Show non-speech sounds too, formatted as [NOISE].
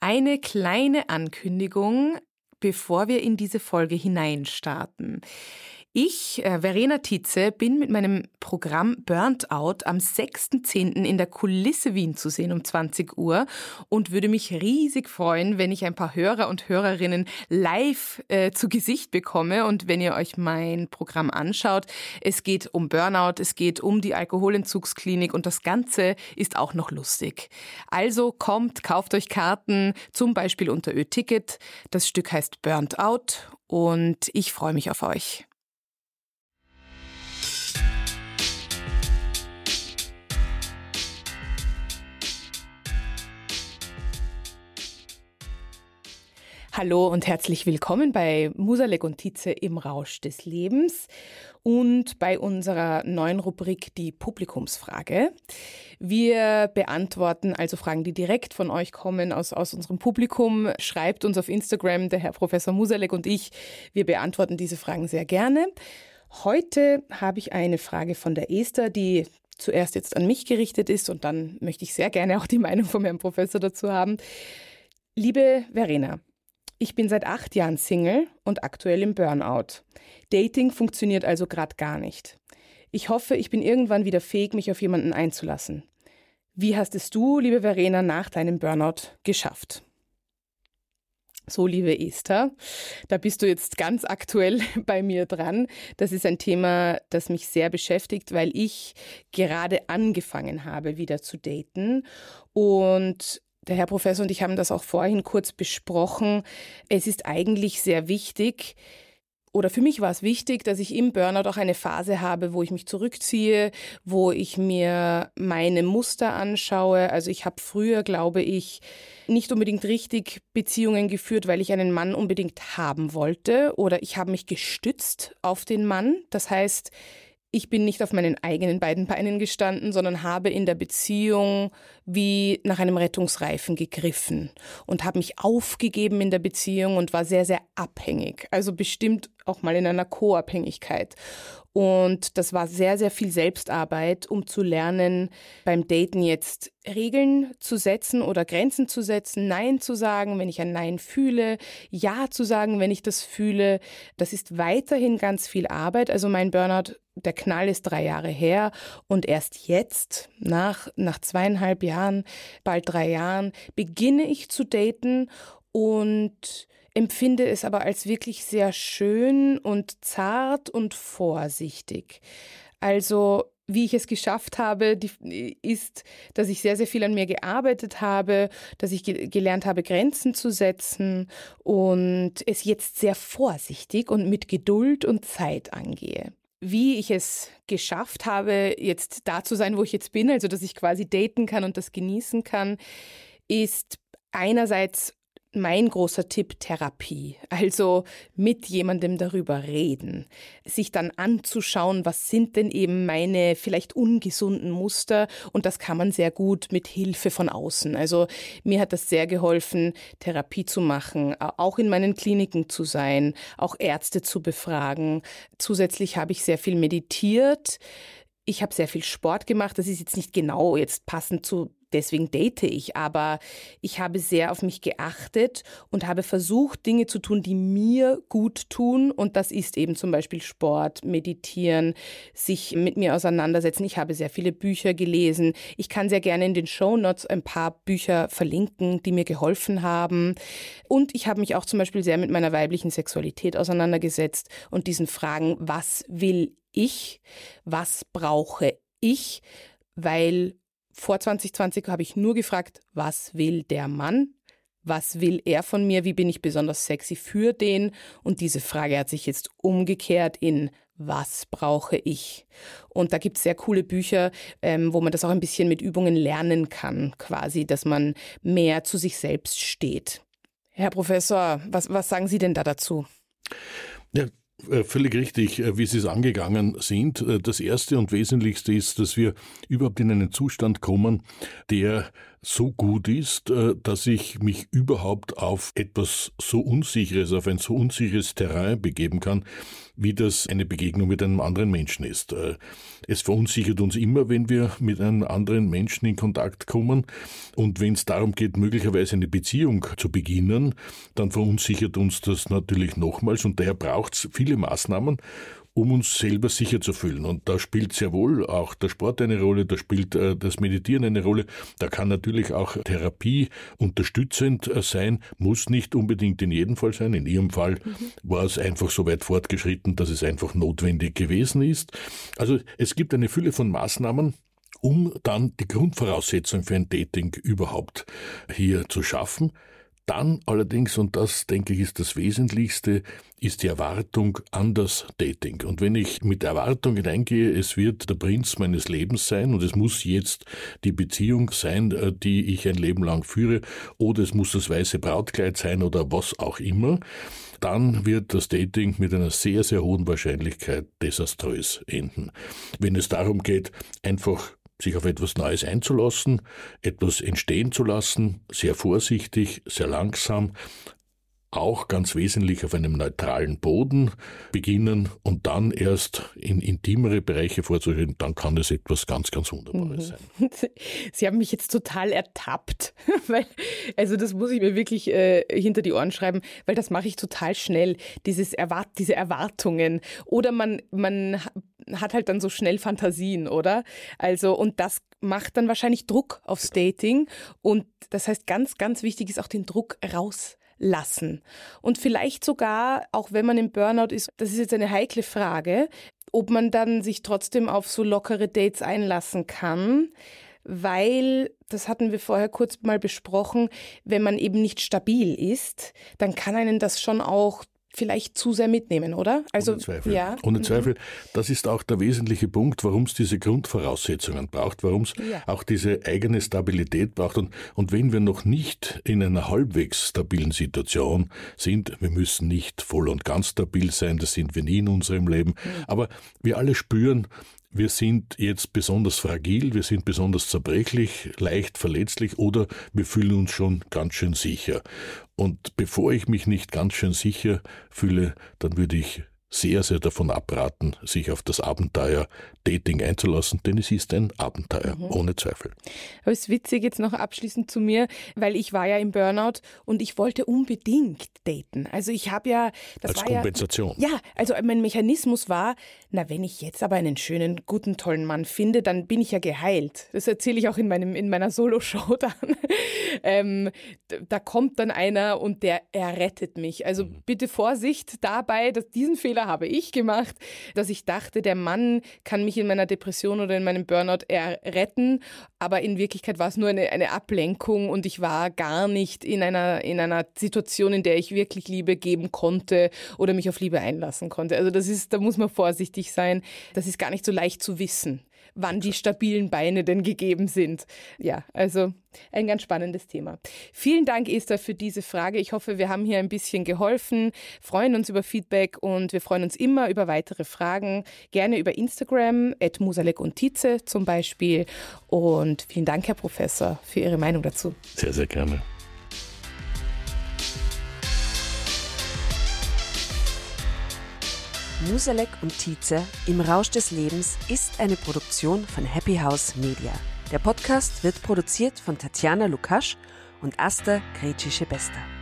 Eine kleine Ankündigung, bevor wir in diese Folge hineinstarten. Ich, äh, Verena Tietze, bin mit meinem Programm Burnt Out am 6.10. in der Kulisse Wien zu sehen um 20 Uhr und würde mich riesig freuen, wenn ich ein paar Hörer und Hörerinnen live äh, zu Gesicht bekomme und wenn ihr euch mein Programm anschaut. Es geht um Burnout, es geht um die Alkoholentzugsklinik und das Ganze ist auch noch lustig. Also kommt, kauft euch Karten, zum Beispiel unter Ö-Ticket. Das Stück heißt Burnt Out und ich freue mich auf euch. Hallo und herzlich willkommen bei Musalek und Tietze im Rausch des Lebens und bei unserer neuen Rubrik die Publikumsfrage. Wir beantworten also Fragen, die direkt von euch kommen aus, aus unserem Publikum. Schreibt uns auf Instagram, der Herr Professor Musalek und ich. Wir beantworten diese Fragen sehr gerne. Heute habe ich eine Frage von der Esther, die zuerst jetzt an mich gerichtet ist und dann möchte ich sehr gerne auch die Meinung vom Herrn Professor dazu haben. Liebe Verena, ich bin seit acht Jahren Single und aktuell im Burnout. Dating funktioniert also gerade gar nicht. Ich hoffe, ich bin irgendwann wieder fähig, mich auf jemanden einzulassen. Wie hast es du, liebe Verena, nach deinem Burnout geschafft? So, liebe Esther, da bist du jetzt ganz aktuell [LAUGHS] bei mir dran. Das ist ein Thema, das mich sehr beschäftigt, weil ich gerade angefangen habe, wieder zu daten. Und der Herr Professor und ich haben das auch vorhin kurz besprochen. Es ist eigentlich sehr wichtig, oder für mich war es wichtig, dass ich im Burnout auch eine Phase habe, wo ich mich zurückziehe, wo ich mir meine Muster anschaue. Also ich habe früher, glaube ich, nicht unbedingt richtig Beziehungen geführt, weil ich einen Mann unbedingt haben wollte oder ich habe mich gestützt auf den Mann. Das heißt, ich bin nicht auf meinen eigenen beiden Beinen gestanden, sondern habe in der Beziehung wie nach einem Rettungsreifen gegriffen und habe mich aufgegeben in der Beziehung und war sehr, sehr abhängig. Also bestimmt auch mal in einer Co-Abhängigkeit. Und das war sehr, sehr viel Selbstarbeit, um zu lernen, beim Daten jetzt Regeln zu setzen oder Grenzen zu setzen, Nein zu sagen, wenn ich ein Nein fühle, Ja zu sagen, wenn ich das fühle. Das ist weiterhin ganz viel Arbeit. Also mein Burnout, der Knall ist drei Jahre her und erst jetzt, nach, nach zweieinhalb Jahren, bald drei Jahren, beginne ich zu daten und empfinde es aber als wirklich sehr schön und zart und vorsichtig. Also wie ich es geschafft habe, die, ist, dass ich sehr, sehr viel an mir gearbeitet habe, dass ich ge gelernt habe, Grenzen zu setzen und es jetzt sehr vorsichtig und mit Geduld und Zeit angehe. Wie ich es geschafft habe, jetzt da zu sein, wo ich jetzt bin, also dass ich quasi daten kann und das genießen kann, ist einerseits mein großer Tipp Therapie, also mit jemandem darüber reden, sich dann anzuschauen, was sind denn eben meine vielleicht ungesunden Muster und das kann man sehr gut mit Hilfe von außen. Also mir hat das sehr geholfen, Therapie zu machen, auch in meinen Kliniken zu sein, auch Ärzte zu befragen. Zusätzlich habe ich sehr viel meditiert. Ich habe sehr viel Sport gemacht. Das ist jetzt nicht genau jetzt passend zu deswegen date ich, aber ich habe sehr auf mich geachtet und habe versucht, Dinge zu tun, die mir gut tun. Und das ist eben zum Beispiel Sport, Meditieren, sich mit mir auseinandersetzen. Ich habe sehr viele Bücher gelesen. Ich kann sehr gerne in den Show Notes ein paar Bücher verlinken, die mir geholfen haben. Und ich habe mich auch zum Beispiel sehr mit meiner weiblichen Sexualität auseinandergesetzt und diesen Fragen, was will ich? Was brauche ich? Weil vor 2020 habe ich nur gefragt, was will der Mann? Was will er von mir? Wie bin ich besonders sexy für den? Und diese Frage hat sich jetzt umgekehrt in was brauche ich? Und da gibt es sehr coole Bücher, ähm, wo man das auch ein bisschen mit Übungen lernen kann, quasi, dass man mehr zu sich selbst steht. Herr Professor, was, was sagen Sie denn da dazu? Ja, völlig richtig, äh, wie Sie es angegangen sind. Äh, das Erste und Wesentlichste ist, dass wir überhaupt in einen Zustand kommen, der so gut ist, äh, dass ich mich überhaupt auf etwas so Unsicheres, auf ein so unsicheres Terrain begeben kann, wie das eine Begegnung mit einem anderen Menschen ist. Äh, es verunsichert uns immer, wenn wir mit einem anderen Menschen in Kontakt kommen. Und wenn es darum geht, möglicherweise eine Beziehung zu beginnen, dann verunsichert uns das natürlich nochmals. Und daher braucht es viele Maßnahmen, um uns selber sicher zu fühlen. Und da spielt sehr wohl auch der Sport eine Rolle, da spielt äh, das Meditieren eine Rolle, da kann natürlich auch Therapie unterstützend äh, sein, muss nicht unbedingt in jedem Fall sein. In Ihrem Fall mhm. war es einfach so weit fortgeschritten, dass es einfach notwendig gewesen ist. Also es gibt eine Fülle von Maßnahmen, um dann die Grundvoraussetzung für ein Dating überhaupt hier zu schaffen. Dann allerdings, und das denke ich ist das Wesentlichste, ist die Erwartung an das Dating. Und wenn ich mit Erwartung hineingehe, es wird der Prinz meines Lebens sein und es muss jetzt die Beziehung sein, äh, die ich ein Leben lang führe, oder es muss das weiße Brautkleid sein oder was auch immer, dann wird das Dating mit einer sehr, sehr hohen Wahrscheinlichkeit desaströs enden. Wenn es darum geht, einfach sich auf etwas Neues einzulassen, etwas entstehen zu lassen, sehr vorsichtig, sehr langsam, auch ganz wesentlich auf einem neutralen Boden beginnen und dann erst in intimere Bereiche vorzureden, dann kann es etwas ganz, ganz Wunderbares mhm. sein. [LAUGHS] Sie haben mich jetzt total ertappt, [LAUGHS] weil, also das muss ich mir wirklich äh, hinter die Ohren schreiben, weil das mache ich total schnell, dieses Erwart diese Erwartungen. Oder man, man hat halt dann so schnell Fantasien, oder? Also, und das macht dann wahrscheinlich Druck aufs Dating. Und das heißt, ganz, ganz wichtig ist auch den Druck raus lassen. Und vielleicht sogar, auch wenn man im Burnout ist, das ist jetzt eine heikle Frage, ob man dann sich trotzdem auf so lockere Dates einlassen kann, weil, das hatten wir vorher kurz mal besprochen, wenn man eben nicht stabil ist, dann kann einen das schon auch vielleicht zu sehr mitnehmen, oder? Also, Ohne Zweifel. Ja. Ohne mhm. Zweifel. Das ist auch der wesentliche Punkt, warum es diese Grundvoraussetzungen braucht, warum es ja. auch diese eigene Stabilität braucht. Und, und wenn wir noch nicht in einer halbwegs stabilen Situation sind, wir müssen nicht voll und ganz stabil sein, das sind wir nie in unserem Leben, mhm. aber wir alle spüren, wir sind jetzt besonders fragil, wir sind besonders zerbrechlich, leicht verletzlich oder wir fühlen uns schon ganz schön sicher. Und bevor ich mich nicht ganz schön sicher fühle, dann würde ich sehr, sehr davon abraten, sich auf das Abenteuer Dating einzulassen, denn es ist ein Abenteuer, mhm. ohne Zweifel. Aber es ist witzig jetzt noch abschließend zu mir, weil ich war ja im Burnout und ich wollte unbedingt daten. Also ich habe ja... Das Als war Kompensation. Ja, ja, also mein Mechanismus war, na wenn ich jetzt aber einen schönen, guten, tollen Mann finde, dann bin ich ja geheilt. Das erzähle ich auch in, meinem, in meiner Solo-Show dann. [LAUGHS] ähm, da kommt dann einer und der errettet mich. Also mhm. bitte Vorsicht dabei, dass diesen Fehler habe ich gemacht, dass ich dachte, der Mann kann mich in meiner Depression oder in meinem Burnout retten, aber in Wirklichkeit war es nur eine, eine Ablenkung und ich war gar nicht in einer, in einer Situation, in der ich wirklich Liebe geben konnte oder mich auf Liebe einlassen konnte. Also das ist, da muss man vorsichtig sein. Das ist gar nicht so leicht zu wissen wann die stabilen Beine denn gegeben sind. Ja, also ein ganz spannendes Thema. Vielen Dank, Esther, für diese Frage. Ich hoffe, wir haben hier ein bisschen geholfen, freuen uns über Feedback und wir freuen uns immer über weitere Fragen. Gerne über Instagram, at Musalek und Tietze zum Beispiel. Und vielen Dank, Herr Professor, für Ihre Meinung dazu. Sehr, sehr gerne. Musalek und Tietze im Rausch des Lebens ist eine Produktion von Happy House Media. Der Podcast wird produziert von Tatjana Lukasch und Asta Gretschi-Bester.